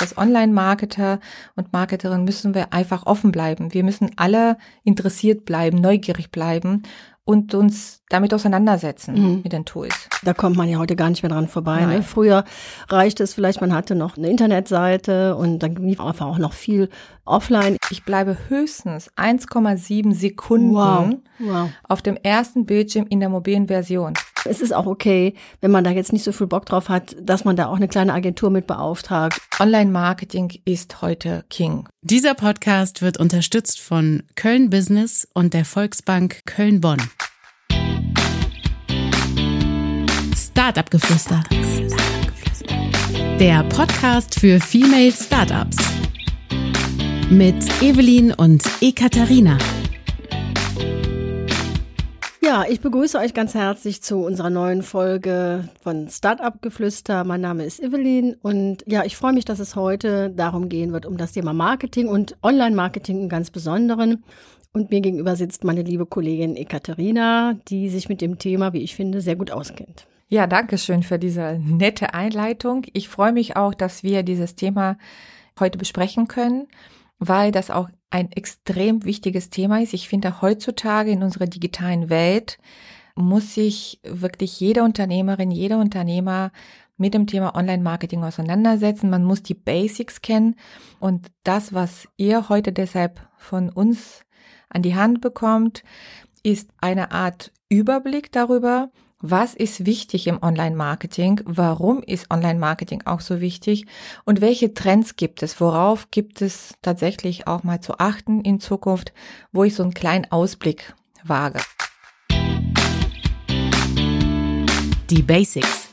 Als Online-Marketer und Marketerin müssen wir einfach offen bleiben. Wir müssen alle interessiert bleiben, neugierig bleiben und uns damit auseinandersetzen mhm. mit den Tools. Da kommt man ja heute gar nicht mehr dran vorbei. Ne? Früher reichte es vielleicht, man hatte noch eine Internetseite und dann lief einfach auch noch viel offline. Ich bleibe höchstens 1,7 Sekunden wow. Wow. auf dem ersten Bildschirm in der mobilen Version. Es ist auch okay, wenn man da jetzt nicht so viel Bock drauf hat, dass man da auch eine kleine Agentur mit beauftragt. Online-Marketing ist heute King. Dieser Podcast wird unterstützt von Köln Business und der Volksbank Köln-Bonn. Startup Geflüster. Der Podcast für Female Startups. Mit Evelyn und Ekaterina. Ja, ich begrüße euch ganz herzlich zu unserer neuen Folge von Startup Geflüster. Mein Name ist Evelyn und ja, ich freue mich, dass es heute darum gehen wird, um das Thema Marketing und Online-Marketing im ganz Besonderen. Und mir gegenüber sitzt meine liebe Kollegin Ekaterina, die sich mit dem Thema, wie ich finde, sehr gut auskennt. Ja, danke schön für diese nette Einleitung. Ich freue mich auch, dass wir dieses Thema heute besprechen können, weil das auch ein extrem wichtiges Thema ist. Ich finde, heutzutage in unserer digitalen Welt muss sich wirklich jede Unternehmerin, jeder Unternehmer mit dem Thema Online-Marketing auseinandersetzen. Man muss die Basics kennen und das, was ihr heute deshalb von uns an die Hand bekommt, ist eine Art Überblick darüber, was ist wichtig im Online-Marketing? Warum ist Online-Marketing auch so wichtig? Und welche Trends gibt es? Worauf gibt es tatsächlich auch mal zu achten in Zukunft, wo ich so einen kleinen Ausblick wage? Die Basics.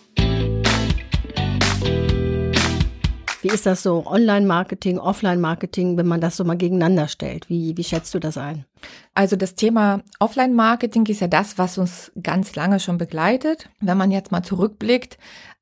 Wie ist das so? Online-Marketing, Offline-Marketing, wenn man das so mal gegeneinander stellt? Wie, wie schätzt du das ein? Also das Thema Offline-Marketing ist ja das, was uns ganz lange schon begleitet. Wenn man jetzt mal zurückblickt,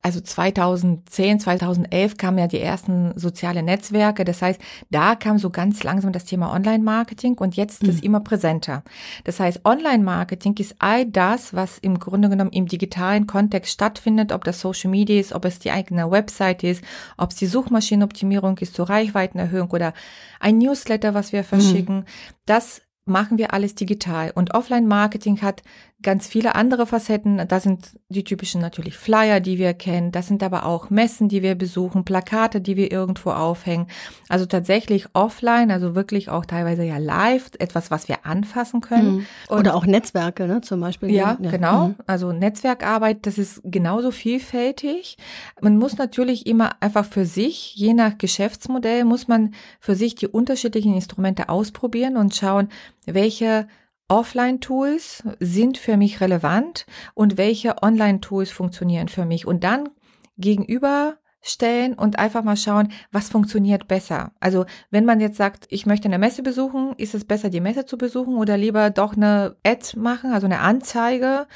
also 2010, 2011 kamen ja die ersten soziale Netzwerke. Das heißt, da kam so ganz langsam das Thema Online-Marketing und jetzt ist es mhm. immer präsenter. Das heißt, Online-Marketing ist all das, was im Grunde genommen im digitalen Kontext stattfindet, ob das Social Media ist, ob es die eigene Website ist, ob es die Suchmaschinenoptimierung ist zur Reichweitenerhöhung oder ein Newsletter, was wir mhm. verschicken. Mhm. Das machen wir alles digital. Und Offline-Marketing hat ganz viele andere Facetten. Da sind die typischen natürlich Flyer, die wir kennen. Das sind aber auch Messen, die wir besuchen, Plakate, die wir irgendwo aufhängen. Also tatsächlich offline, also wirklich auch teilweise ja live, etwas, was wir anfassen können. Mhm. Oder auch Netzwerke, ne, zum Beispiel. Ja, ja. genau. Mhm. Also Netzwerkarbeit, das ist genauso vielfältig. Man muss natürlich immer einfach für sich, je nach Geschäftsmodell, muss man für sich die unterschiedlichen Instrumente ausprobieren und schauen, welche Offline-Tools sind für mich relevant und welche Online-Tools funktionieren für mich. Und dann gegenüberstellen und einfach mal schauen, was funktioniert besser. Also wenn man jetzt sagt, ich möchte eine Messe besuchen, ist es besser, die Messe zu besuchen oder lieber doch eine Ad machen, also eine Anzeige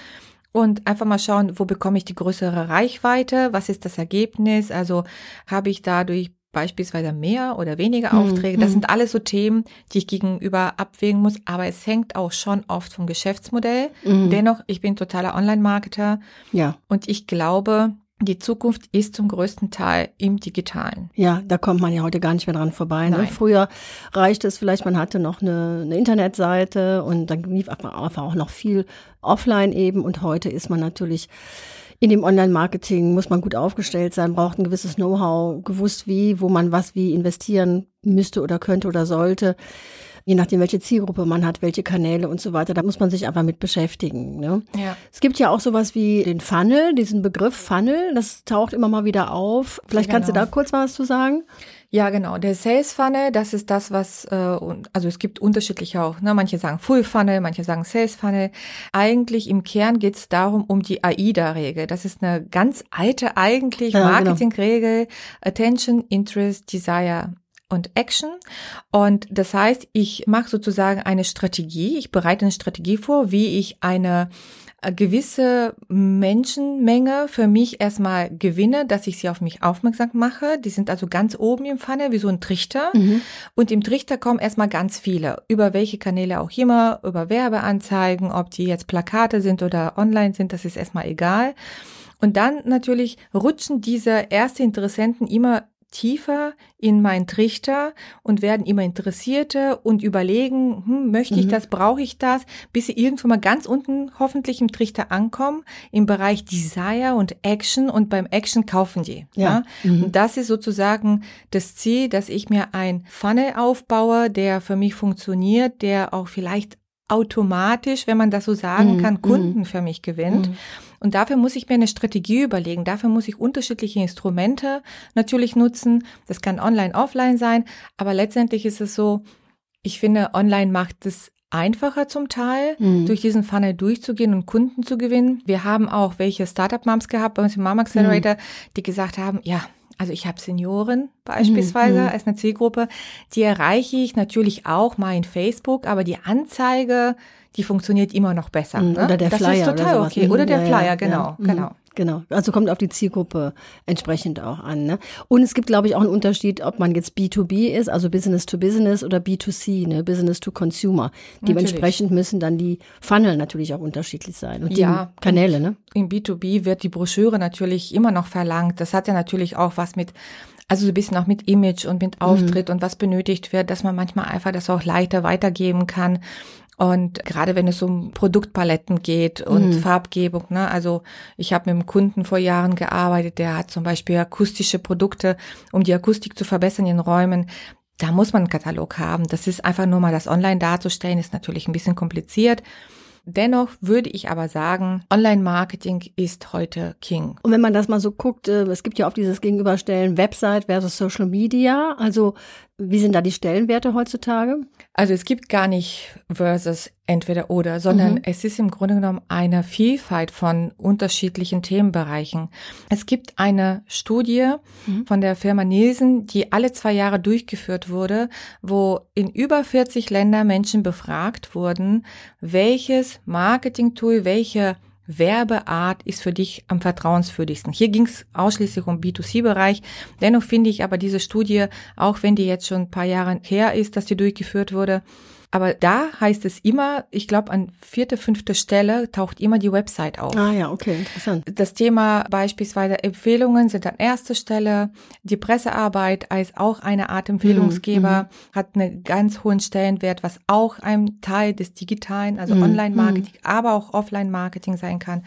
und einfach mal schauen, wo bekomme ich die größere Reichweite, was ist das Ergebnis, also habe ich dadurch beispielsweise mehr oder weniger hm, Aufträge. Das hm. sind alles so Themen, die ich gegenüber abwägen muss. Aber es hängt auch schon oft vom Geschäftsmodell. Mhm. Dennoch, ich bin totaler Online-Marketer. Ja. Und ich glaube, die Zukunft ist zum größten Teil im Digitalen. Ja, da kommt man ja heute gar nicht mehr dran vorbei. Ne? Früher reichte es vielleicht, man hatte noch eine, eine Internetseite und dann lief einfach auch noch viel offline eben. Und heute ist man natürlich in dem Online-Marketing muss man gut aufgestellt sein, braucht ein gewisses Know-how, gewusst wie, wo man was wie investieren müsste oder könnte oder sollte. Je nachdem, welche Zielgruppe man hat, welche Kanäle und so weiter, da muss man sich einfach mit beschäftigen. Ne? Ja. Es gibt ja auch sowas wie den Funnel, diesen Begriff Funnel, das taucht immer mal wieder auf. Vielleicht kannst genau. du da kurz was zu sagen? Ja, genau. Der Sales Funnel, das ist das, was, äh, also es gibt unterschiedliche auch. Ne? Manche sagen Full Funnel, manche sagen Sales Funnel. Eigentlich im Kern geht es darum, um die AIDA-Regel. Das ist eine ganz alte eigentlich ja, genau. Marketingregel. Genau. Attention, Interest, Desire und Action. Und das heißt, ich mache sozusagen eine Strategie, ich bereite eine Strategie vor, wie ich eine äh, gewisse Menschenmenge für mich erstmal gewinne, dass ich sie auf mich aufmerksam mache. Die sind also ganz oben im Pfanne, wie so ein Trichter. Mhm. Und im Trichter kommen erstmal ganz viele. Über welche Kanäle auch immer, über Werbeanzeigen, ob die jetzt Plakate sind oder online sind, das ist erstmal egal. Und dann natürlich rutschen diese erste Interessenten immer tiefer in meinen Trichter und werden immer interessierter und überlegen, hm, möchte ich mhm. das, brauche ich das, bis sie irgendwo mal ganz unten hoffentlich im Trichter ankommen, im Bereich Desire und Action und beim Action kaufen die. Ja. ja? Mhm. Und das ist sozusagen das Ziel, dass ich mir ein Funnel aufbaue, der für mich funktioniert, der auch vielleicht automatisch, wenn man das so sagen mm, kann, Kunden mm, für mich gewinnt. Und dafür muss ich mir eine Strategie überlegen. Dafür muss ich unterschiedliche Instrumente natürlich nutzen. Das kann online, offline sein. Aber letztendlich ist es so, ich finde, online macht es einfacher zum Teil, mhm. durch diesen Funnel durchzugehen und Kunden zu gewinnen. Wir haben auch welche Startup-Moms gehabt bei uns im Mom Accelerator, mhm. die gesagt haben, ja, also ich habe Senioren beispielsweise mhm. als eine Zielgruppe, die erreiche ich natürlich auch mal in Facebook, aber die Anzeige, die funktioniert immer noch besser. Mhm, ne? Oder der das Flyer. Das ist total oder okay. Oder der Flyer, genau, ja. Mhm. genau. Genau, also kommt auf die Zielgruppe entsprechend auch an. Ne? Und es gibt, glaube ich, auch einen Unterschied, ob man jetzt B2B ist, also Business to Business oder B2C, ne? Business to Consumer. Dementsprechend müssen dann die Funnel natürlich auch unterschiedlich sein und ja, die Kanäle. Ne? Im B2B wird die Broschüre natürlich immer noch verlangt. Das hat ja natürlich auch was mit also so ein bisschen auch mit Image und mit Auftritt mhm. und was benötigt wird, dass man manchmal einfach das auch leichter weitergeben kann. Und gerade wenn es um Produktpaletten geht und mhm. Farbgebung, ne, also ich habe mit einem Kunden vor Jahren gearbeitet, der hat zum Beispiel akustische Produkte, um die Akustik zu verbessern in Räumen. Da muss man einen Katalog haben. Das ist einfach nur mal das online darzustellen, ist natürlich ein bisschen kompliziert. Dennoch würde ich aber sagen, Online-Marketing ist heute King. Und wenn man das mal so guckt, äh, es gibt ja oft dieses Gegenüberstellen Website versus Social Media. Also wie sind da die Stellenwerte heutzutage? Also es gibt gar nicht versus entweder oder, sondern mhm. es ist im Grunde genommen eine Vielfalt von unterschiedlichen Themenbereichen. Es gibt eine Studie mhm. von der Firma Nielsen, die alle zwei Jahre durchgeführt wurde, wo in über 40 Ländern Menschen befragt wurden, welches Marketing-Tool, welche Werbeart ist für dich am vertrauenswürdigsten? Hier ging es ausschließlich um B2C-Bereich. Dennoch finde ich aber diese Studie, auch wenn die jetzt schon ein paar Jahre her ist, dass die durchgeführt wurde, aber da heißt es immer, ich glaube, an vierte, fünfte Stelle taucht immer die Website auf. Ah ja, okay, interessant. Das Thema beispielsweise Empfehlungen sind an erster Stelle. Die Pressearbeit als auch eine Art Empfehlungsgeber mhm, mhm. hat einen ganz hohen Stellenwert, was auch ein Teil des digitalen, also mhm, Online-Marketing, mhm. aber auch Offline-Marketing sein kann.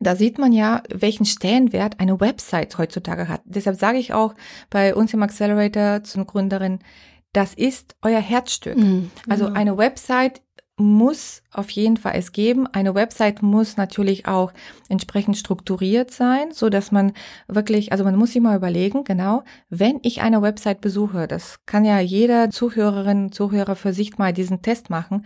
Da sieht man ja, welchen Stellenwert eine Website heutzutage hat. Deshalb sage ich auch bei uns im Accelerator zum Gründerin, das ist euer Herzstück. Mhm, also eine Website muss auf jeden Fall es geben. Eine Website muss natürlich auch entsprechend strukturiert sein, so dass man wirklich, also man muss sich mal überlegen, genau, wenn ich eine Website besuche, das kann ja jeder Zuhörerin, Zuhörer für sich mal diesen Test machen.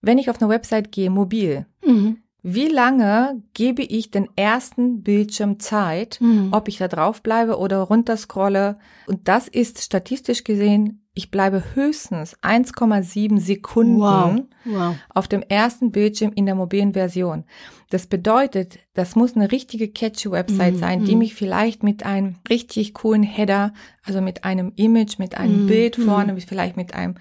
Wenn ich auf eine Website gehe, mobil, mhm. wie lange gebe ich den ersten Bildschirm Zeit, mhm. ob ich da drauf bleibe oder runterscrolle? Und das ist statistisch gesehen ich bleibe höchstens 1,7 Sekunden wow. Wow. auf dem ersten Bildschirm in der mobilen Version. Das bedeutet, das muss eine richtige catchy Website mm, sein, die mm. mich vielleicht mit einem richtig coolen Header, also mit einem Image, mit einem mm, Bild vorne, mm. vielleicht mit einem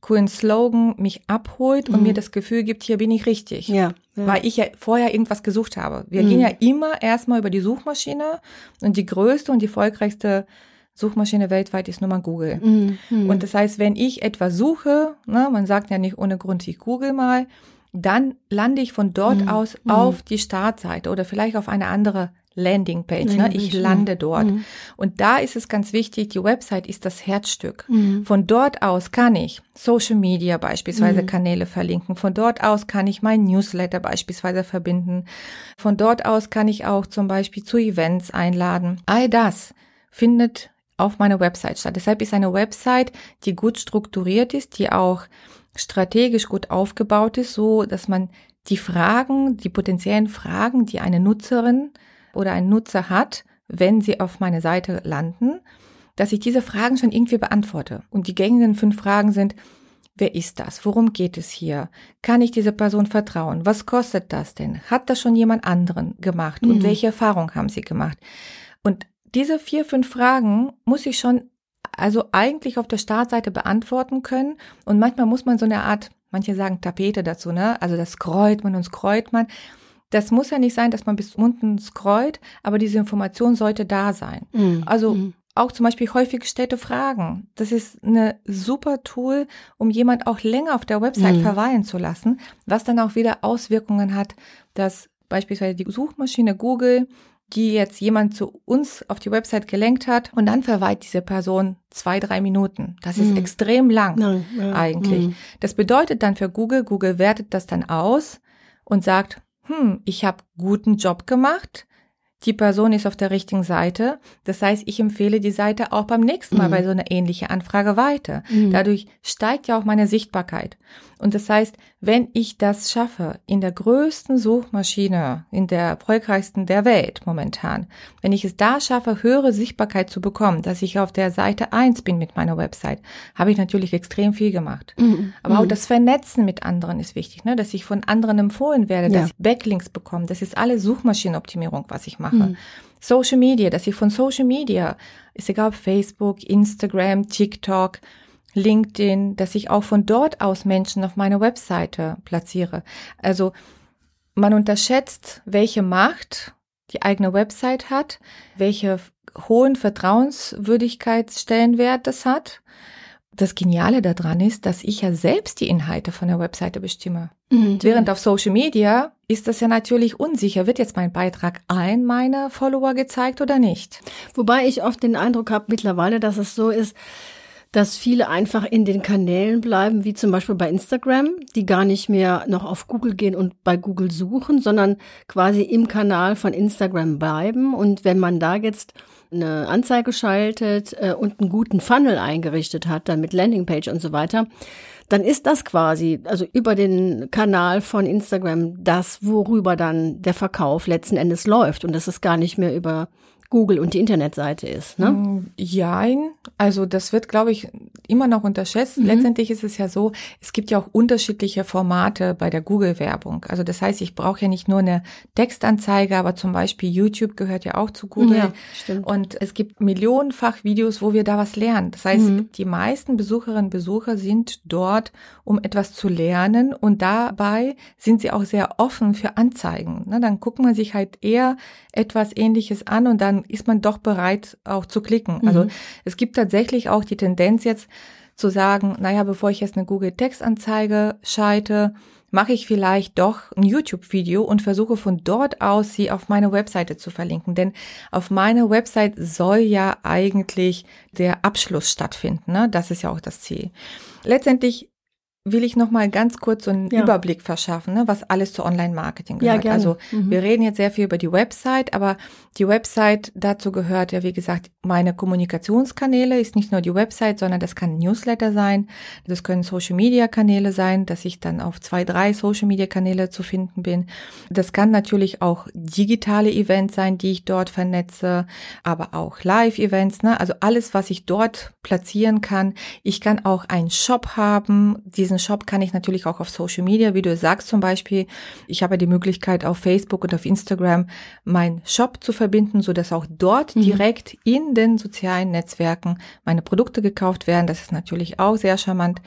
coolen Slogan mich abholt und mir mm. das Gefühl gibt, hier bin ich richtig. Ja, ja. Weil ich ja vorher irgendwas gesucht habe. Wir gehen ja immer erstmal über die Suchmaschine und die größte und die erfolgreichste Suchmaschine weltweit ist nur mal Google. Mhm, mhm. Und das heißt, wenn ich etwas suche, ne, man sagt ja nicht ohne Grund, ich google mal, dann lande ich von dort mhm. aus mhm. auf die Startseite oder vielleicht auf eine andere Landingpage. Ne? Ich lande dort. Mhm. Und da ist es ganz wichtig, die Website ist das Herzstück. Mhm. Von dort aus kann ich Social Media beispielsweise mhm. Kanäle verlinken. Von dort aus kann ich mein Newsletter beispielsweise verbinden. Von dort aus kann ich auch zum Beispiel zu Events einladen. All das findet auf meiner Website statt. Deshalb ist eine Website, die gut strukturiert ist, die auch strategisch gut aufgebaut ist, so dass man die Fragen, die potenziellen Fragen, die eine Nutzerin oder ein Nutzer hat, wenn sie auf meine Seite landen, dass ich diese Fragen schon irgendwie beantworte. Und die gängigen fünf Fragen sind, wer ist das? Worum geht es hier? Kann ich dieser Person vertrauen? Was kostet das denn? Hat das schon jemand anderen gemacht? Und mhm. welche Erfahrung haben sie gemacht? Und diese vier, fünf Fragen muss ich schon also eigentlich auf der Startseite beantworten können. Und manchmal muss man so eine Art, manche sagen Tapete dazu, ne? Also das scrollt man und scrollt man. Das muss ja nicht sein, dass man bis unten scrollt, aber diese Information sollte da sein. Mhm. Also mhm. auch zum Beispiel häufig gestellte Fragen. Das ist eine super Tool, um jemand auch länger auf der Website mhm. verweilen zu lassen, was dann auch wieder Auswirkungen hat, dass beispielsweise die Suchmaschine Google, die jetzt jemand zu uns auf die Website gelenkt hat und dann verweilt diese Person zwei, drei Minuten. Das ist mhm. extrem lang ja, ja, eigentlich. Mhm. Das bedeutet dann für Google, Google wertet das dann aus und sagt, hm, ich habe guten Job gemacht, die Person ist auf der richtigen Seite. Das heißt, ich empfehle die Seite auch beim nächsten Mal mhm. bei so einer ähnlichen Anfrage weiter. Mhm. Dadurch steigt ja auch meine Sichtbarkeit. Und das heißt, wenn ich das schaffe, in der größten Suchmaschine, in der erfolgreichsten der Welt momentan, wenn ich es da schaffe, höhere Sichtbarkeit zu bekommen, dass ich auf der Seite eins bin mit meiner Website, habe ich natürlich extrem viel gemacht. Mhm. Aber auch mhm. das Vernetzen mit anderen ist wichtig, ne? dass ich von anderen empfohlen werde, ja. dass ich Backlinks bekomme. Das ist alle Suchmaschinenoptimierung, was ich mache. Mhm. Social Media, dass ich von Social Media, ist egal ob Facebook, Instagram, TikTok, LinkedIn, dass ich auch von dort aus Menschen auf meine Webseite platziere. Also man unterschätzt, welche Macht die eigene Website hat, welche hohen Vertrauenswürdigkeitsstellenwert das hat. Das Geniale daran ist, dass ich ja selbst die Inhalte von der Webseite bestimme. Mhm. Während auf Social Media ist das ja natürlich unsicher. Wird jetzt mein Beitrag allen meine Follower gezeigt oder nicht? Wobei ich oft den Eindruck habe mittlerweile, dass es so ist, dass viele einfach in den Kanälen bleiben, wie zum Beispiel bei Instagram, die gar nicht mehr noch auf Google gehen und bei Google suchen, sondern quasi im Kanal von Instagram bleiben. Und wenn man da jetzt eine Anzeige schaltet äh, und einen guten Funnel eingerichtet hat, dann mit Landingpage und so weiter, dann ist das quasi, also über den Kanal von Instagram, das, worüber dann der Verkauf letzten Endes läuft. Und das ist gar nicht mehr über Google und die Internetseite ist. Ne? Mm, Jein. Also das wird, glaube ich, immer noch unterschätzt. Mhm. Letztendlich ist es ja so, es gibt ja auch unterschiedliche Formate bei der Google-Werbung. Also das heißt, ich brauche ja nicht nur eine Textanzeige, aber zum Beispiel YouTube gehört ja auch zu Google. Ja, stimmt. Und es gibt millionenfach Videos, wo wir da was lernen. Das heißt, mhm. die meisten Besucherinnen und Besucher sind dort, um etwas zu lernen und dabei sind sie auch sehr offen für Anzeigen. Ne, dann guckt man sich halt eher etwas Ähnliches an und dann ist man doch bereit, auch zu klicken. Also mhm. Also es gibt tatsächlich auch die Tendenz jetzt zu sagen, naja, bevor ich jetzt eine Google-Textanzeige schalte, mache ich vielleicht doch ein YouTube-Video und versuche von dort aus sie auf meine Webseite zu verlinken. Denn auf meiner Website soll ja eigentlich der Abschluss stattfinden. Ne? Das ist ja auch das Ziel. Letztendlich will ich noch mal ganz kurz so einen ja. Überblick verschaffen, ne, was alles zu Online-Marketing gehört. Ja, gerne. Also mhm. wir reden jetzt sehr viel über die Website, aber die Website, dazu gehört ja, wie gesagt, meine Kommunikationskanäle, ist nicht nur die Website, sondern das kann Newsletter sein, das können Social-Media-Kanäle sein, dass ich dann auf zwei, drei Social-Media-Kanäle zu finden bin. Das kann natürlich auch digitale Events sein, die ich dort vernetze, aber auch Live-Events, ne, also alles, was ich dort platzieren kann. Ich kann auch einen Shop haben, diesen diesen Shop kann ich natürlich auch auf Social Media, wie du sagst zum Beispiel. Ich habe die Möglichkeit auf Facebook und auf Instagram meinen Shop zu verbinden, so dass auch dort mhm. direkt in den sozialen Netzwerken meine Produkte gekauft werden. Das ist natürlich auch sehr charmant.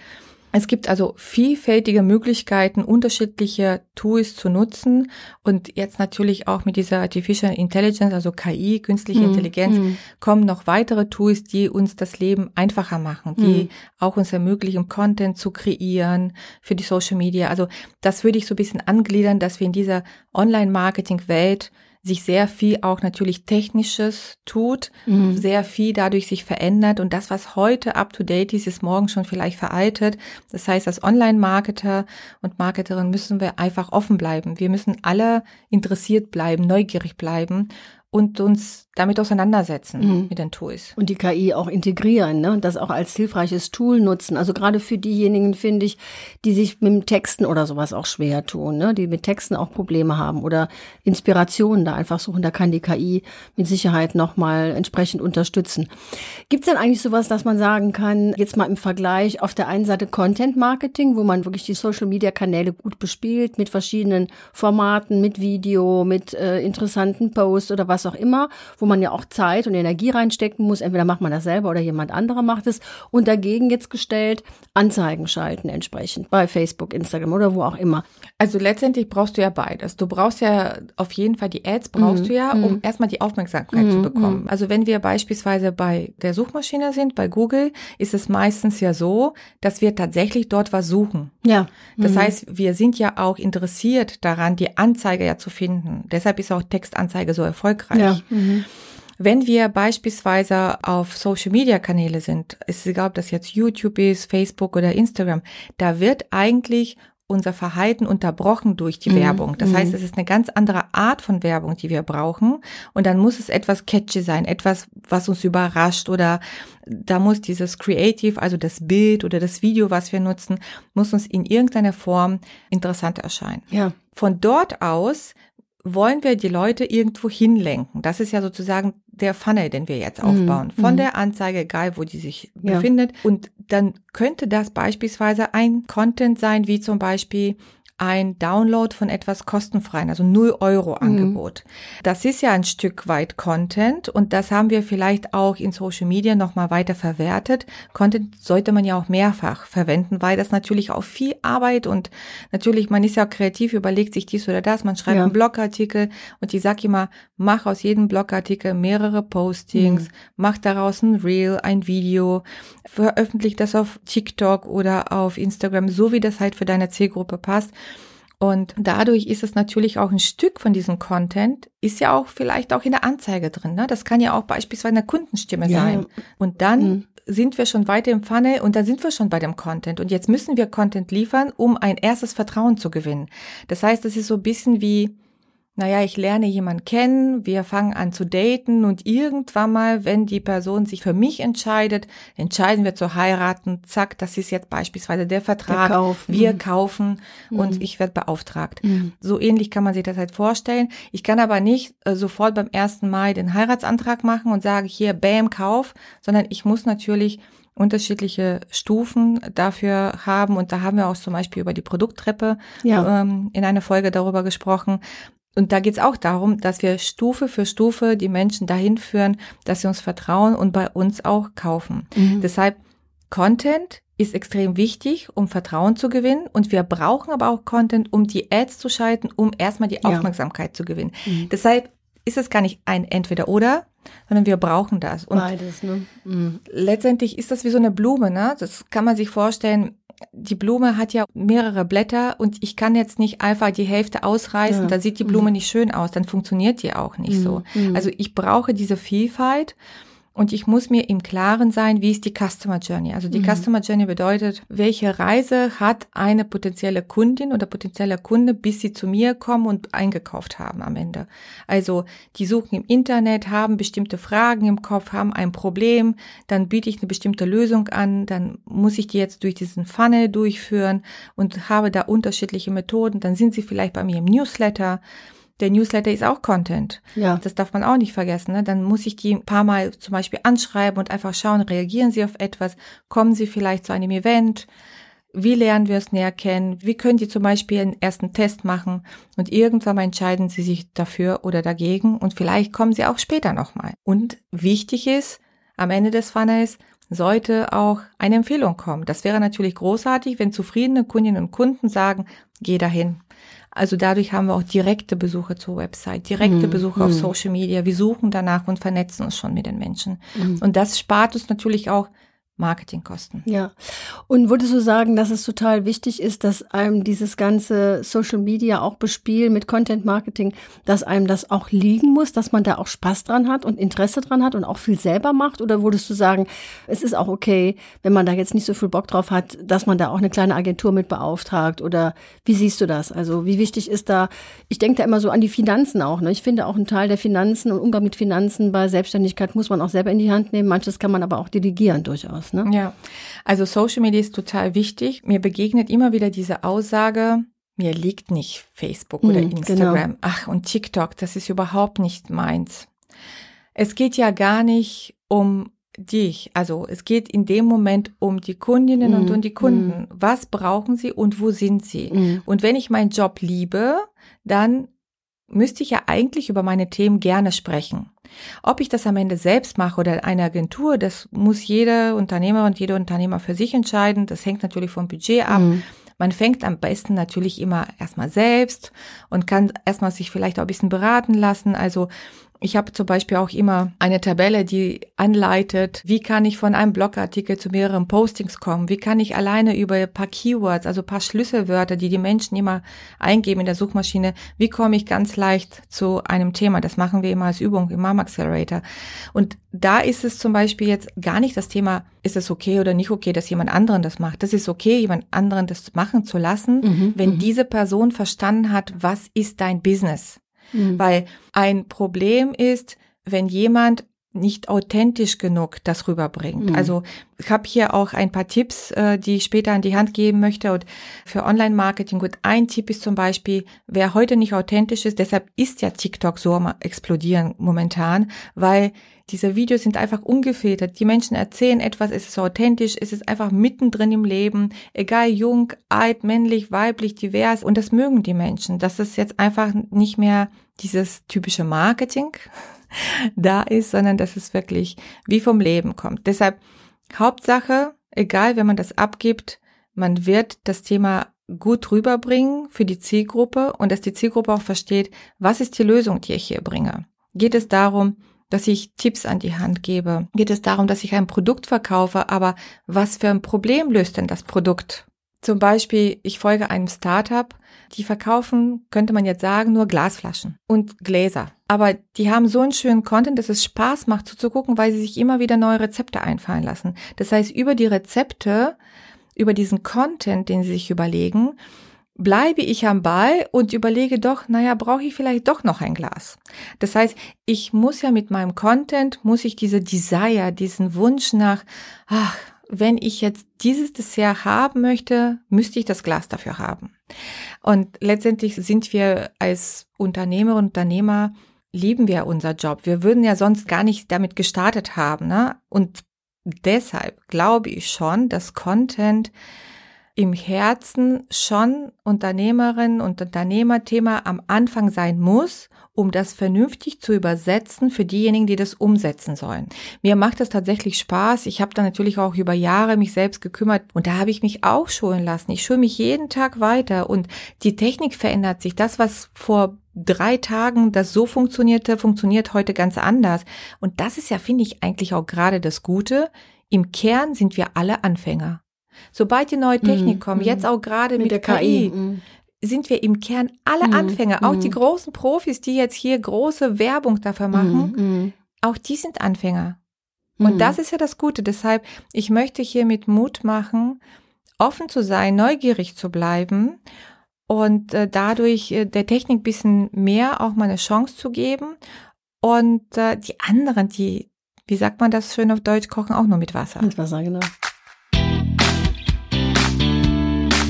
Es gibt also vielfältige Möglichkeiten, unterschiedliche Tools zu nutzen und jetzt natürlich auch mit dieser Artificial Intelligence, also KI, künstliche mm, Intelligenz, mm. kommen noch weitere Tools, die uns das Leben einfacher machen, die mm. auch uns ermöglichen, Content zu kreieren für die Social Media. Also das würde ich so ein bisschen angliedern, dass wir in dieser Online-Marketing-Welt sich sehr viel auch natürlich Technisches tut, mhm. sehr viel dadurch sich verändert und das, was heute up to date ist, ist morgen schon vielleicht veraltet. Das heißt, als Online-Marketer und Marketerin müssen wir einfach offen bleiben. Wir müssen alle interessiert bleiben, neugierig bleiben und uns damit auseinandersetzen mhm. mit den Tools. Und die KI auch integrieren ne? und das auch als hilfreiches Tool nutzen. Also gerade für diejenigen, finde ich, die sich mit Texten oder sowas auch schwer tun, ne? die mit Texten auch Probleme haben oder Inspirationen da einfach suchen. Da kann die KI mit Sicherheit nochmal entsprechend unterstützen. Gibt es denn eigentlich sowas, dass man sagen kann, jetzt mal im Vergleich auf der einen Seite Content Marketing, wo man wirklich die Social-Media-Kanäle gut bespielt mit verschiedenen Formaten, mit Video, mit äh, interessanten Posts oder was auch immer, wo man ja auch Zeit und Energie reinstecken muss. Entweder macht man das selber oder jemand anderer macht es. Und dagegen jetzt gestellt, Anzeigen schalten entsprechend bei Facebook, Instagram oder wo auch immer. Also letztendlich brauchst du ja beides. Du brauchst ja auf jeden Fall die Ads brauchst mhm. du ja, um mhm. erstmal die Aufmerksamkeit mhm. zu bekommen. Mhm. Also wenn wir beispielsweise bei der Suchmaschine sind, bei Google, ist es meistens ja so, dass wir tatsächlich dort was suchen. Ja. Das mhm. heißt, wir sind ja auch interessiert daran, die Anzeige ja zu finden. Deshalb ist auch Textanzeige so erfolgreich. Ja. Mhm. Wenn wir beispielsweise auf Social Media Kanäle sind, ist egal, ob das jetzt YouTube ist, Facebook oder Instagram, da wird eigentlich unser Verhalten unterbrochen durch die mhm. Werbung. Das heißt, mhm. es ist eine ganz andere Art von Werbung, die wir brauchen. Und dann muss es etwas catchy sein, etwas, was uns überrascht oder da muss dieses Creative, also das Bild oder das Video, was wir nutzen, muss uns in irgendeiner Form interessant erscheinen. Ja. Von dort aus wollen wir die Leute irgendwo hinlenken. Das ist ja sozusagen der Funnel, den wir jetzt mhm. aufbauen. Von mhm. der Anzeige, egal wo die sich ja. befindet. Und dann könnte das beispielsweise ein Content sein, wie zum Beispiel ein Download von etwas kostenfreien, also 0 Euro mhm. Angebot. Mhm. Das ist ja ein Stück weit Content und das haben wir vielleicht auch in Social Media nochmal weiter verwertet. Content sollte man ja auch mehrfach verwenden, weil das natürlich auch viel Arbeit und natürlich, man ist ja kreativ, überlegt sich dies oder das, man schreibt ja. einen Blogartikel und ich sage immer, mach aus jedem Blogartikel mehrere Postings, mhm. mach daraus ein Reel, ein Video, veröffentlicht das auf TikTok oder auf Instagram, so wie das halt für deine Zielgruppe passt. Und dadurch ist es natürlich auch ein Stück von diesem Content, ist ja auch vielleicht auch in der Anzeige drin. Ne? Das kann ja auch beispielsweise eine Kundenstimme ja. sein. Und dann mhm. sind wir schon weiter im Funnel und dann sind wir schon bei dem Content. Und jetzt müssen wir Content liefern, um ein erstes Vertrauen zu gewinnen. Das heißt, es ist so ein bisschen wie, naja, ich lerne jemanden kennen, wir fangen an zu daten und irgendwann mal, wenn die Person sich für mich entscheidet, entscheiden wir zu heiraten, zack, das ist jetzt beispielsweise der Vertrag, der Kauf. wir mhm. kaufen und mhm. ich werde beauftragt. Mhm. So ähnlich kann man sich das halt vorstellen. Ich kann aber nicht äh, sofort beim ersten Mal den Heiratsantrag machen und sage hier, bam, Kauf, sondern ich muss natürlich unterschiedliche Stufen dafür haben. Und da haben wir auch zum Beispiel über die Produkttreppe ja. ähm, in einer Folge darüber gesprochen. Und da geht es auch darum, dass wir Stufe für Stufe die Menschen dahin führen, dass sie uns vertrauen und bei uns auch kaufen. Mhm. Deshalb Content ist extrem wichtig, um Vertrauen zu gewinnen. Und wir brauchen aber auch Content, um die Ads zu schalten, um erstmal die Aufmerksamkeit ja. zu gewinnen. Mhm. Deshalb ist es gar nicht ein Entweder-Oder, sondern wir brauchen das. Und Beides, ne? Mhm. Letztendlich ist das wie so eine Blume, ne? Das kann man sich vorstellen die Blume hat ja mehrere Blätter und ich kann jetzt nicht einfach die Hälfte ausreißen, ja. da sieht die Blume mhm. nicht schön aus, dann funktioniert die auch nicht mhm. so. Mhm. Also ich brauche diese Vielfalt und ich muss mir im Klaren sein, wie ist die Customer Journey. Also die mhm. Customer Journey bedeutet, welche Reise hat eine potenzielle Kundin oder potenzieller Kunde, bis sie zu mir kommen und eingekauft haben am Ende. Also die suchen im Internet, haben bestimmte Fragen im Kopf, haben ein Problem, dann biete ich eine bestimmte Lösung an, dann muss ich die jetzt durch diesen Funnel durchführen und habe da unterschiedliche Methoden. Dann sind sie vielleicht bei mir im Newsletter der Newsletter ist auch Content. Ja. Das darf man auch nicht vergessen. Ne? Dann muss ich die ein paar Mal zum Beispiel anschreiben und einfach schauen, reagieren sie auf etwas, kommen sie vielleicht zu einem Event, wie lernen wir es näher kennen, wie können die zum Beispiel einen ersten Test machen und irgendwann mal entscheiden sie sich dafür oder dagegen und vielleicht kommen sie auch später nochmal. Und wichtig ist, am Ende des Funnels sollte auch eine Empfehlung kommen. Das wäre natürlich großartig, wenn zufriedene Kundinnen und Kunden sagen, geh dahin, also dadurch haben wir auch direkte Besuche zur Website, direkte hm, Besuche auf Social Media. Wir suchen danach und vernetzen uns schon mit den Menschen. Hm. Und das spart uns natürlich auch Marketingkosten. Ja. Und würdest du sagen, dass es total wichtig ist, dass einem dieses ganze Social Media auch bespielen mit Content Marketing, dass einem das auch liegen muss, dass man da auch Spaß dran hat und Interesse dran hat und auch viel selber macht? Oder würdest du sagen, es ist auch okay, wenn man da jetzt nicht so viel Bock drauf hat, dass man da auch eine kleine Agentur mit beauftragt? Oder wie siehst du das? Also wie wichtig ist da, ich denke da immer so an die Finanzen auch. Ne? Ich finde auch einen Teil der Finanzen und Umgang mit Finanzen bei Selbstständigkeit muss man auch selber in die Hand nehmen. Manches kann man aber auch delegieren durchaus aus. Ne? Ja, also Social Media ist total wichtig. Mir begegnet immer wieder diese Aussage, mir liegt nicht Facebook oder mhm, Instagram. Genau. Ach, und TikTok, das ist überhaupt nicht meins. Es geht ja gar nicht um dich. Also es geht in dem Moment um die Kundinnen mm, und um die Kunden. Mm. Was brauchen sie und wo sind sie? Mm. Und wenn ich meinen Job liebe, dann müsste ich ja eigentlich über meine Themen gerne sprechen. Ob ich das am Ende selbst mache oder eine Agentur, das muss jeder Unternehmer und jeder Unternehmer für sich entscheiden. Das hängt natürlich vom Budget ab. Mhm. Man fängt am besten natürlich immer erstmal selbst und kann erstmal sich vielleicht auch ein bisschen beraten lassen. Also ich habe zum Beispiel auch immer eine Tabelle, die anleitet, wie kann ich von einem Blogartikel zu mehreren Postings kommen, wie kann ich alleine über ein paar Keywords, also ein paar Schlüsselwörter, die die Menschen immer eingeben in der Suchmaschine, wie komme ich ganz leicht zu einem Thema. Das machen wir immer als Übung im Mom Accelerator. Und da ist es zum Beispiel jetzt gar nicht das Thema, ist es okay oder nicht okay, dass jemand anderen das macht. Das ist okay, jemand anderen das machen zu lassen, mhm, wenn mhm. diese Person verstanden hat, was ist dein Business. Mhm. Weil ein Problem ist, wenn jemand nicht authentisch genug das rüberbringt. Mhm. Also ich habe hier auch ein paar Tipps, äh, die ich später an die Hand geben möchte und für Online-Marketing. Und ein Tipp ist zum Beispiel, wer heute nicht authentisch ist, deshalb ist ja TikTok so am explodieren momentan, weil diese Videos sind einfach ungefiltert. Die Menschen erzählen etwas, es ist authentisch, es ist einfach mittendrin im Leben, egal jung, alt, männlich, weiblich, divers. Und das mögen die Menschen. Das ist jetzt einfach nicht mehr dieses typische Marketing da ist, sondern dass es wirklich wie vom Leben kommt. Deshalb Hauptsache, egal wenn man das abgibt, man wird das Thema gut rüberbringen für die Zielgruppe und dass die Zielgruppe auch versteht, was ist die Lösung, die ich hier bringe. Geht es darum, dass ich Tipps an die Hand gebe? Geht es darum, dass ich ein Produkt verkaufe, aber was für ein Problem löst denn das Produkt? Zum Beispiel, ich folge einem Startup, die verkaufen, könnte man jetzt sagen, nur Glasflaschen und Gläser. Aber die haben so einen schönen Content, dass es Spaß macht zuzugucken, weil sie sich immer wieder neue Rezepte einfallen lassen. Das heißt, über die Rezepte, über diesen Content, den sie sich überlegen, bleibe ich am Ball und überlege doch, naja, brauche ich vielleicht doch noch ein Glas. Das heißt, ich muss ja mit meinem Content, muss ich diese Desire, diesen Wunsch nach, ach, wenn ich jetzt dieses Dessert haben möchte, müsste ich das Glas dafür haben. Und letztendlich sind wir als Unternehmer und Unternehmer, lieben wir unser Job. Wir würden ja sonst gar nicht damit gestartet haben. Ne? Und deshalb glaube ich schon, dass Content im Herzen schon Unternehmerin und Unternehmerthema am Anfang sein muss, um das vernünftig zu übersetzen für diejenigen, die das umsetzen sollen. Mir macht das tatsächlich Spaß. Ich habe da natürlich auch über Jahre mich selbst gekümmert und da habe ich mich auch schulen lassen. Ich schule mich jeden Tag weiter und die Technik verändert sich. Das, was vor drei Tagen das so funktionierte, funktioniert heute ganz anders. Und das ist ja, finde ich, eigentlich auch gerade das Gute. Im Kern sind wir alle Anfänger. Sobald die neue Technik mm, kommt, mm. jetzt auch gerade mit, mit, der KI, KI mm. Sind wir im Kern alle mm, Anfänger. Auch die mm. großen Profis, die jetzt hier große Werbung dafür machen, mm, auch die sind Anfänger. Und das ist ja das Gute. Deshalb, ich möchte hier mit Mut machen, offen zu sein, neugierig zu bleiben und äh, dadurch äh, der Technik bisschen mehr auch mal eine Chance zu geben. Und äh, die anderen, die, wie sagt man das schön auf Deutsch, kochen auch nur mit Wasser. Mit Wasser, genau.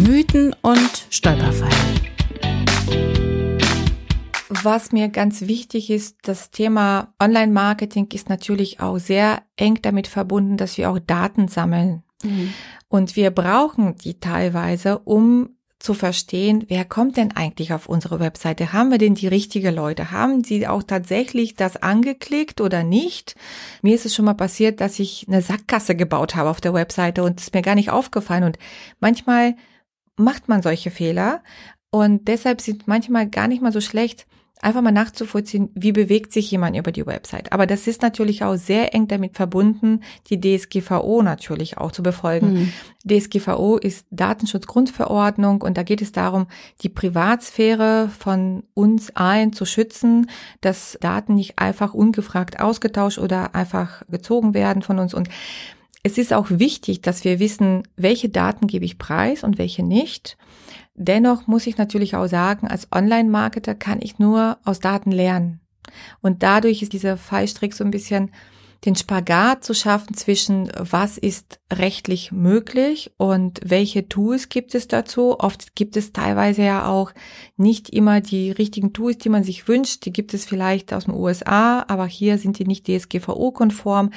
Mythen und Stolperfallen. Was mir ganz wichtig ist, das Thema Online-Marketing ist natürlich auch sehr eng damit verbunden, dass wir auch Daten sammeln. Mhm. Und wir brauchen die teilweise, um zu verstehen, wer kommt denn eigentlich auf unsere Webseite? Haben wir denn die richtige Leute? Haben sie auch tatsächlich das angeklickt oder nicht? Mir ist es schon mal passiert, dass ich eine Sackgasse gebaut habe auf der Webseite und es ist mir gar nicht aufgefallen. Und manchmal macht man solche Fehler. Und deshalb sind manchmal gar nicht mal so schlecht, einfach mal nachzuvollziehen, wie bewegt sich jemand über die Website. Aber das ist natürlich auch sehr eng damit verbunden, die DSGVO natürlich auch zu befolgen. Mhm. DSGVO ist Datenschutzgrundverordnung und da geht es darum, die Privatsphäre von uns allen zu schützen, dass Daten nicht einfach ungefragt ausgetauscht oder einfach gezogen werden von uns. Und es ist auch wichtig, dass wir wissen, welche Daten gebe ich preis und welche nicht. Dennoch muss ich natürlich auch sagen, als Online-Marketer kann ich nur aus Daten lernen. Und dadurch ist dieser Fallstrick so ein bisschen, den Spagat zu schaffen zwischen was ist rechtlich möglich und welche Tools gibt es dazu. Oft gibt es teilweise ja auch nicht immer die richtigen Tools, die man sich wünscht. Die gibt es vielleicht aus den USA, aber hier sind die nicht DSGVO-konform.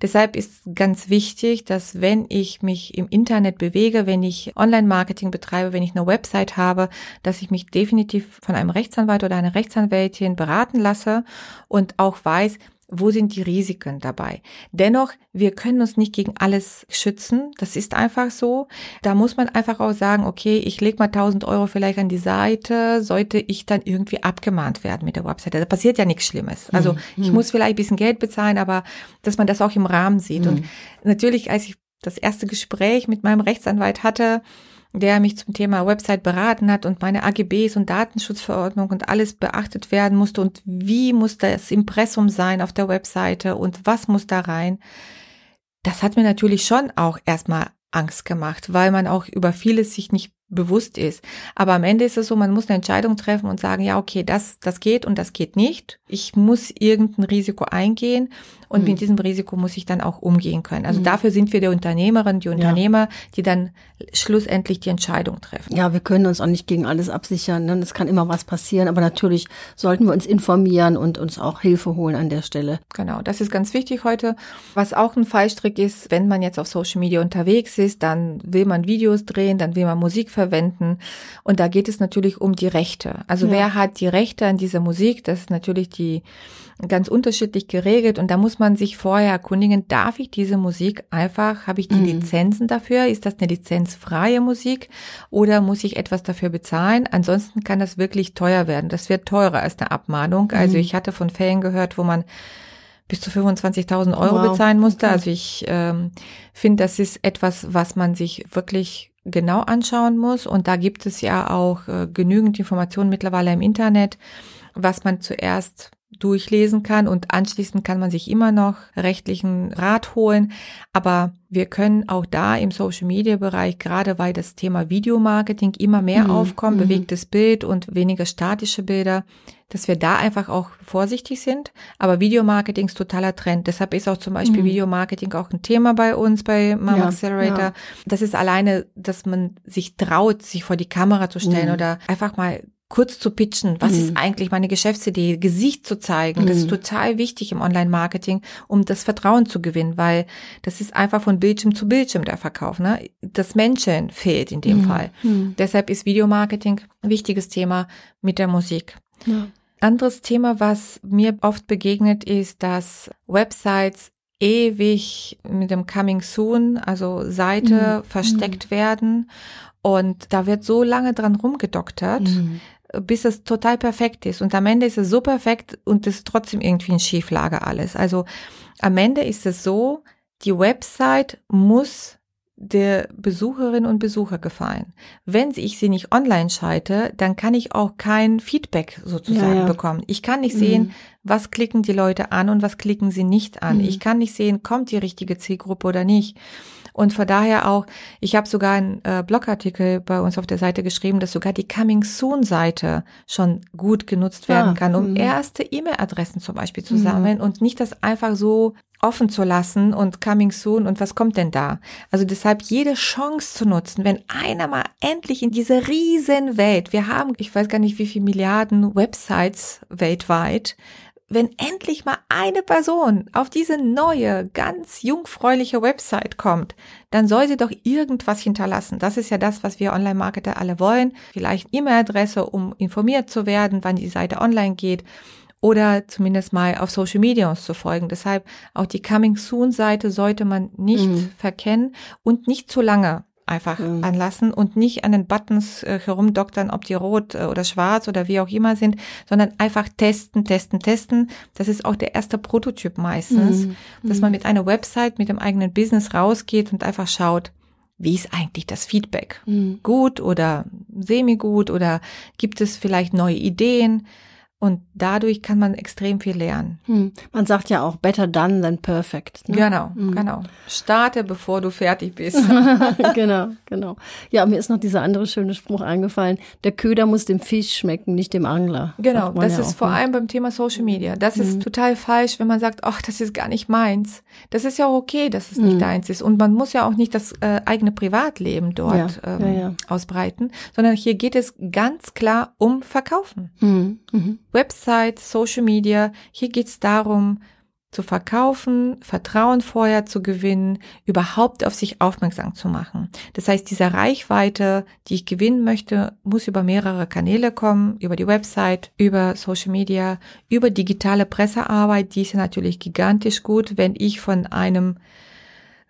Deshalb ist ganz wichtig, dass wenn ich mich im Internet bewege, wenn ich Online-Marketing betreibe, wenn ich eine Website habe, dass ich mich definitiv von einem Rechtsanwalt oder einer Rechtsanwältin beraten lasse und auch weiß, wo sind die Risiken dabei? Dennoch, wir können uns nicht gegen alles schützen. Das ist einfach so. Da muss man einfach auch sagen, okay, ich lege mal 1000 Euro vielleicht an die Seite, sollte ich dann irgendwie abgemahnt werden mit der Webseite. Da passiert ja nichts Schlimmes. Also mhm. ich muss vielleicht ein bisschen Geld bezahlen, aber dass man das auch im Rahmen sieht. Mhm. Und natürlich, als ich das erste Gespräch mit meinem Rechtsanwalt hatte, der mich zum Thema Website beraten hat und meine AGBs und Datenschutzverordnung und alles beachtet werden musste und wie muss das Impressum sein auf der Webseite und was muss da rein. Das hat mir natürlich schon auch erstmal Angst gemacht, weil man auch über vieles sich nicht bewusst ist. Aber am Ende ist es so, man muss eine Entscheidung treffen und sagen, ja, okay, das, das geht und das geht nicht. Ich muss irgendein Risiko eingehen und mhm. mit diesem Risiko muss ich dann auch umgehen können. Also mhm. dafür sind wir die Unternehmerin, die Unternehmer, ja. die dann schlussendlich die Entscheidung treffen. Ja, wir können uns auch nicht gegen alles absichern. Ne? Es kann immer was passieren, aber natürlich sollten wir uns informieren und uns auch Hilfe holen an der Stelle. Genau, das ist ganz wichtig heute. Was auch ein Fallstrick ist, wenn man jetzt auf Social Media unterwegs ist, dann will man Videos drehen, dann will man Musik verwenden. Und da geht es natürlich um die Rechte. Also ja. wer hat die Rechte an dieser Musik? Das ist natürlich die ganz unterschiedlich geregelt und da muss man sich vorher erkundigen, darf ich diese Musik einfach, habe ich die mhm. Lizenzen dafür? Ist das eine lizenzfreie Musik oder muss ich etwas dafür bezahlen? Ansonsten kann das wirklich teuer werden. Das wird teurer als eine Abmahnung. Also mhm. Also ich hatte von Fällen gehört, wo man bis zu 25.000 Euro wow. bezahlen musste. Also ich ähm, finde, das ist etwas, was man sich wirklich genau anschauen muss. Und da gibt es ja auch äh, genügend Informationen mittlerweile im Internet, was man zuerst durchlesen kann und anschließend kann man sich immer noch rechtlichen Rat holen. Aber wir können auch da im Social Media Bereich, gerade weil das Thema Videomarketing immer mehr mhm. aufkommt, mhm. bewegtes Bild und weniger statische Bilder, dass wir da einfach auch vorsichtig sind. Aber Videomarketing ist totaler Trend. Deshalb ist auch zum Beispiel mhm. Videomarketing auch ein Thema bei uns bei Mama ja, Accelerator. Ja. Das ist alleine, dass man sich traut, sich vor die Kamera zu stellen mhm. oder einfach mal kurz zu pitchen, was mhm. ist eigentlich meine Geschäftsidee, Gesicht zu zeigen. Mhm. Das ist mhm. total wichtig im Online-Marketing, um das Vertrauen zu gewinnen, weil das ist einfach von Bildschirm zu Bildschirm der Verkauf. Ne? Das Menschen fehlt in dem mhm. Fall. Mhm. Deshalb ist Videomarketing ein wichtiges Thema mit der Musik. Ja. Anderes Thema, was mir oft begegnet, ist, dass Websites ewig mit dem Coming Soon, also Seite, mhm. versteckt mhm. werden. Und da wird so lange dran rumgedoktert, mhm bis es total perfekt ist. Und am Ende ist es so perfekt und es ist trotzdem irgendwie in Schieflage alles. Also am Ende ist es so, die Website muss der Besucherinnen und Besucher gefallen. Wenn ich sie nicht online schalte, dann kann ich auch kein Feedback sozusagen ja, ja. bekommen. Ich kann nicht mhm. Was klicken die Leute an und was klicken sie nicht an. Mhm. Ich kann nicht sehen, kommt die richtige Zielgruppe oder nicht. Und von daher auch, ich habe sogar einen äh, Blogartikel bei uns auf der Seite geschrieben, dass sogar die Coming Soon Seite schon gut genutzt werden ah, kann, um mh. erste E-Mail-Adressen zum Beispiel zu sammeln und nicht das einfach so offen zu lassen und coming soon und was kommt denn da? Also deshalb jede Chance zu nutzen, wenn einer mal endlich in diese riesen Welt, wir haben, ich weiß gar nicht wie viele Milliarden Websites weltweit, wenn endlich mal eine Person auf diese neue, ganz jungfräuliche Website kommt, dann soll sie doch irgendwas hinterlassen. Das ist ja das, was wir Online-Marketer alle wollen. Vielleicht E-Mail-Adresse, um informiert zu werden, wann die Seite online geht oder zumindest mal auf Social Media uns zu folgen. Deshalb auch die Coming Soon Seite sollte man nicht mhm. verkennen und nicht zu lange einfach mhm. anlassen und nicht an den Buttons äh, herumdoktern, ob die rot äh, oder schwarz oder wie auch immer sind, sondern einfach testen, testen, testen. Das ist auch der erste Prototyp meistens, mhm. dass man mhm. mit einer Website, mit dem eigenen Business rausgeht und einfach schaut, wie ist eigentlich das Feedback? Mhm. Gut oder semi-gut oder gibt es vielleicht neue Ideen? Und dadurch kann man extrem viel lernen. Hm. Man sagt ja auch better done than perfect. Ne? Genau, hm. genau. Starte, bevor du fertig bist. genau, genau. Ja, mir ist noch dieser andere schöne Spruch eingefallen. Der Köder muss dem Fisch schmecken, nicht dem Angler. Genau, das ja ist auch, vor ne? allem beim Thema Social Media. Das hm. ist total falsch, wenn man sagt, ach, das ist gar nicht meins. Das ist ja auch okay, dass es nicht hm. deins ist. Und man muss ja auch nicht das äh, eigene Privatleben dort ja, ähm, ja, ja. ausbreiten, sondern hier geht es ganz klar um Verkaufen. Mhm. Website, Social Media, hier geht es darum, zu verkaufen, Vertrauen vorher zu gewinnen, überhaupt auf sich aufmerksam zu machen. Das heißt, diese Reichweite, die ich gewinnen möchte, muss über mehrere Kanäle kommen, über die Website, über Social Media, über digitale Pressearbeit, die ist ja natürlich gigantisch gut, wenn ich von einem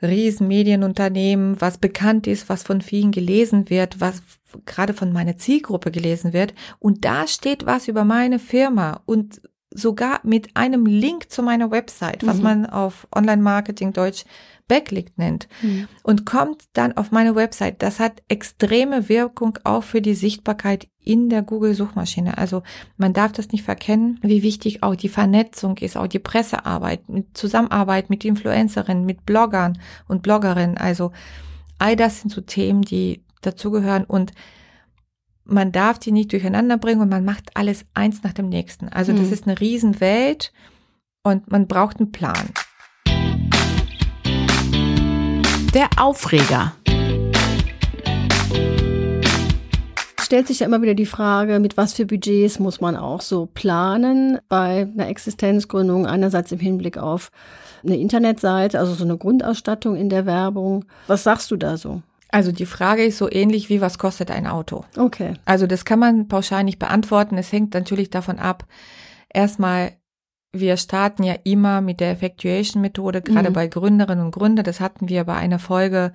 Riesenmedienunternehmen, was bekannt ist, was von vielen gelesen wird, was gerade von meiner Zielgruppe gelesen wird. Und da steht was über meine Firma und sogar mit einem Link zu meiner Website, was mhm. man auf Online-Marketing Deutsch Backlink nennt mhm. und kommt dann auf meine Website. Das hat extreme Wirkung auch für die Sichtbarkeit in der Google-Suchmaschine. Also man darf das nicht verkennen, wie wichtig auch die Vernetzung ist, auch die Pressearbeit, mit Zusammenarbeit mit Influencerinnen, mit Bloggern und Bloggerinnen. Also all das sind so Themen, die dazugehören und man darf die nicht durcheinander bringen und man macht alles eins nach dem nächsten. Also das mhm. ist eine Riesenwelt und man braucht einen Plan. Der Aufreger. stellt sich ja immer wieder die Frage, mit was für Budgets muss man auch so planen bei einer Existenzgründung, einerseits im Hinblick auf eine Internetseite, also so eine Grundausstattung in der Werbung. Was sagst du da so? Also die Frage ist so ähnlich wie, was kostet ein Auto? Okay. Also das kann man pauschal nicht beantworten. Es hängt natürlich davon ab, erstmal, wir starten ja immer mit der Effectuation-Methode, gerade mhm. bei Gründerinnen und Gründern. Das hatten wir bei einer Folge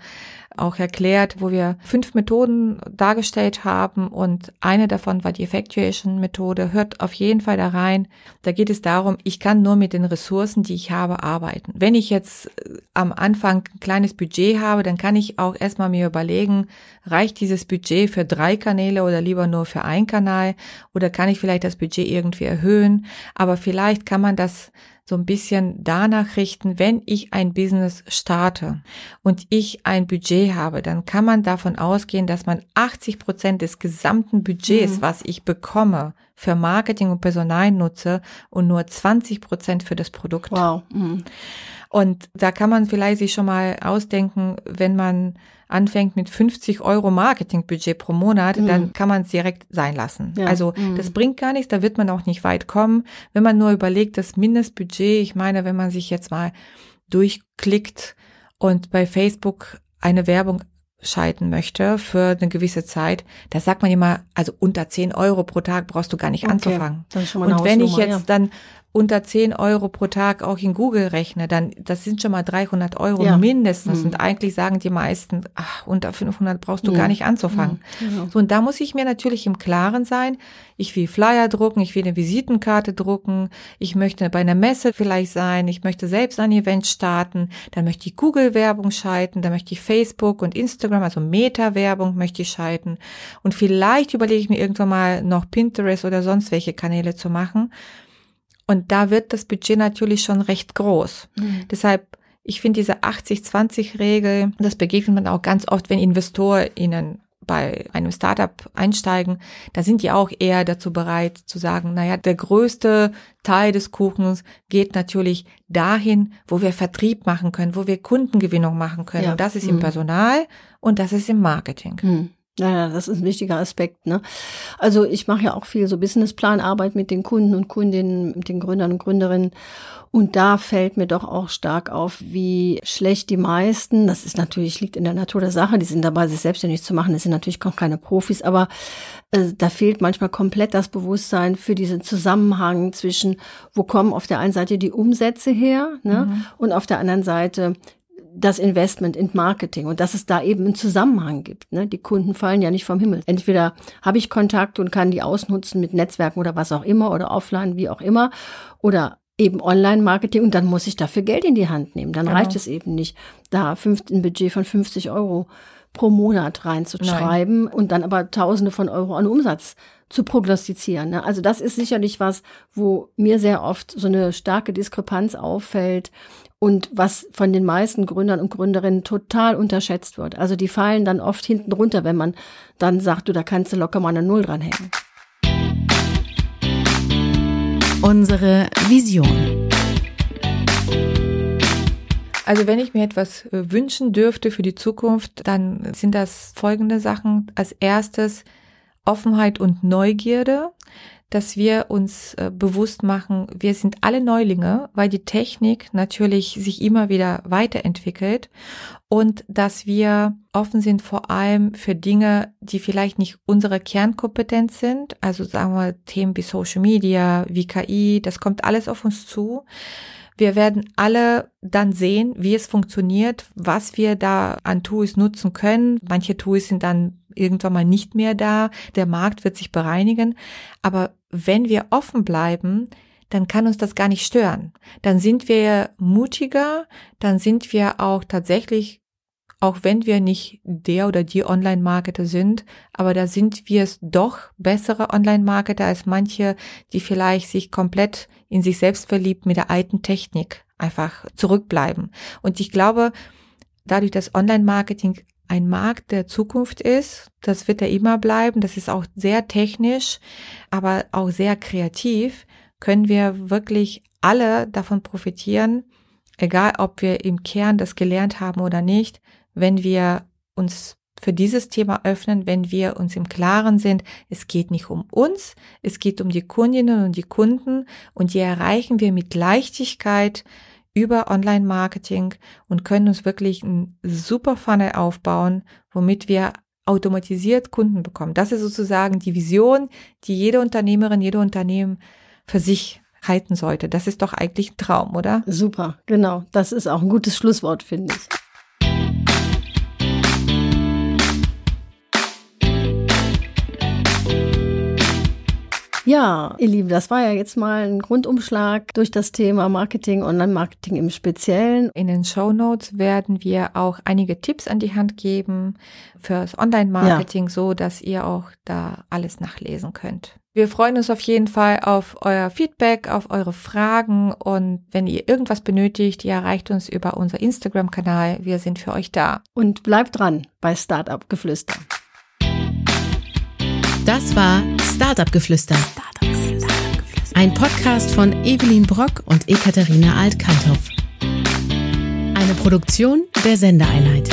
auch erklärt, wo wir fünf Methoden dargestellt haben und eine davon war die Effectuation-Methode. Hört auf jeden Fall da rein. Da geht es darum, ich kann nur mit den Ressourcen, die ich habe, arbeiten. Wenn ich jetzt äh, am Anfang ein kleines Budget habe, dann kann ich auch erstmal mir überlegen, reicht dieses Budget für drei Kanäle oder lieber nur für einen Kanal oder kann ich vielleicht das Budget irgendwie erhöhen. Aber vielleicht kann man das so ein bisschen danach richten, wenn ich ein Business starte und ich ein Budget habe, dann kann man davon ausgehen, dass man 80 Prozent des gesamten Budgets, mhm. was ich bekomme, für Marketing und Personal nutze und nur 20 Prozent für das Produkt. Wow. Mhm. Und da kann man vielleicht sich schon mal ausdenken, wenn man anfängt mit 50 Euro Marketingbudget pro Monat, mhm. dann kann man es direkt sein lassen. Ja. Also mhm. das bringt gar nichts, da wird man auch nicht weit kommen. Wenn man nur überlegt, das Mindestbudget, ich meine, wenn man sich jetzt mal durchklickt und bei Facebook eine Werbung schalten möchte für eine gewisse Zeit, da sagt man immer, also unter 10 Euro pro Tag brauchst du gar nicht okay. anzufangen. Und wenn ich jetzt ja. dann unter 10 Euro pro Tag auch in Google rechne, dann das sind schon mal 300 Euro ja. mindestens. Mhm. Und eigentlich sagen die meisten, ach, unter 500 brauchst du mhm. gar nicht anzufangen. Mhm. Genau. So, und da muss ich mir natürlich im Klaren sein, ich will Flyer drucken, ich will eine Visitenkarte drucken, ich möchte bei einer Messe vielleicht sein, ich möchte selbst ein Event starten, dann möchte ich Google-Werbung schalten, dann möchte ich Facebook und Instagram, also Meta-Werbung möchte ich schalten. Und vielleicht überlege ich mir irgendwann mal noch Pinterest oder sonst welche Kanäle zu machen. Und da wird das Budget natürlich schon recht groß. Mhm. Deshalb, ich finde diese 80-20-Regel, das begegnet man auch ganz oft, wenn InvestorInnen bei einem Startup einsteigen, da sind die auch eher dazu bereit zu sagen, naja, der größte Teil des Kuchens geht natürlich dahin, wo wir Vertrieb machen können, wo wir Kundengewinnung machen können. Ja. Und das ist mhm. im Personal und das ist im Marketing. Mhm. Ja, das ist ein wichtiger Aspekt. Ne? Also ich mache ja auch viel so Businessplanarbeit mit den Kunden und Kundinnen, mit den Gründern und Gründerinnen. Und da fällt mir doch auch stark auf, wie schlecht die meisten, das ist natürlich, liegt in der Natur der Sache, die sind dabei, sich selbstständig zu machen, das sind natürlich auch keine Profis, aber äh, da fehlt manchmal komplett das Bewusstsein für diesen Zusammenhang zwischen, wo kommen auf der einen Seite die Umsätze her ne? Mhm. und auf der anderen Seite, das Investment in Marketing und dass es da eben einen Zusammenhang gibt. Ne? Die Kunden fallen ja nicht vom Himmel. Entweder habe ich Kontakt und kann die ausnutzen mit Netzwerken oder was auch immer oder offline, wie auch immer, oder eben Online-Marketing und dann muss ich dafür Geld in die Hand nehmen. Dann genau. reicht es eben nicht, da ein Budget von 50 Euro pro Monat reinzuschreiben Nein. und dann aber Tausende von Euro an Umsatz zu prognostizieren. Ne? Also das ist sicherlich was, wo mir sehr oft so eine starke Diskrepanz auffällt und was von den meisten Gründern und Gründerinnen total unterschätzt wird. Also die fallen dann oft hinten runter, wenn man dann sagt, du, da kannst du locker mal eine Null dranhängen. Unsere Vision. Also wenn ich mir etwas äh, wünschen dürfte für die Zukunft, dann sind das folgende Sachen. Als erstes Offenheit und Neugierde dass wir uns äh, bewusst machen, wir sind alle Neulinge, weil die Technik natürlich sich immer wieder weiterentwickelt und dass wir offen sind vor allem für Dinge, die vielleicht nicht unsere Kernkompetenz sind, also sagen wir Themen wie Social Media, wie KI, das kommt alles auf uns zu. Wir werden alle dann sehen, wie es funktioniert, was wir da an Tools nutzen können. Manche Tools sind dann irgendwann mal nicht mehr da. Der Markt wird sich bereinigen. Aber wenn wir offen bleiben, dann kann uns das gar nicht stören. Dann sind wir mutiger, dann sind wir auch tatsächlich auch wenn wir nicht der oder die Online-Marketer sind, aber da sind wir es doch bessere Online-Marketer als manche, die vielleicht sich komplett in sich selbst verliebt mit der alten Technik einfach zurückbleiben. Und ich glaube, dadurch, dass Online-Marketing ein Markt der Zukunft ist, das wird er immer bleiben, das ist auch sehr technisch, aber auch sehr kreativ, können wir wirklich alle davon profitieren, egal ob wir im Kern das gelernt haben oder nicht, wenn wir uns für dieses Thema öffnen, wenn wir uns im Klaren sind, es geht nicht um uns, es geht um die Kundinnen und die Kunden und die erreichen wir mit Leichtigkeit über Online-Marketing und können uns wirklich ein super Funnel aufbauen, womit wir automatisiert Kunden bekommen. Das ist sozusagen die Vision, die jede Unternehmerin, jede Unternehmen für sich halten sollte. Das ist doch eigentlich ein Traum, oder? Super, genau. Das ist auch ein gutes Schlusswort, finde ich. Ja, ihr Lieben, das war ja jetzt mal ein Grundumschlag durch das Thema Marketing, Online-Marketing im Speziellen. In den Show Notes werden wir auch einige Tipps an die Hand geben fürs Online-Marketing, ja. so dass ihr auch da alles nachlesen könnt. Wir freuen uns auf jeden Fall auf euer Feedback, auf eure Fragen und wenn ihr irgendwas benötigt, ihr erreicht uns über unser Instagram-Kanal. Wir sind für euch da. Und bleibt dran bei Startup Geflüster. Das war Startup Geflüster. Ein Podcast von Evelyn Brock und Ekaterina Alt-Kanthoff. Eine Produktion der Sendeeinheit.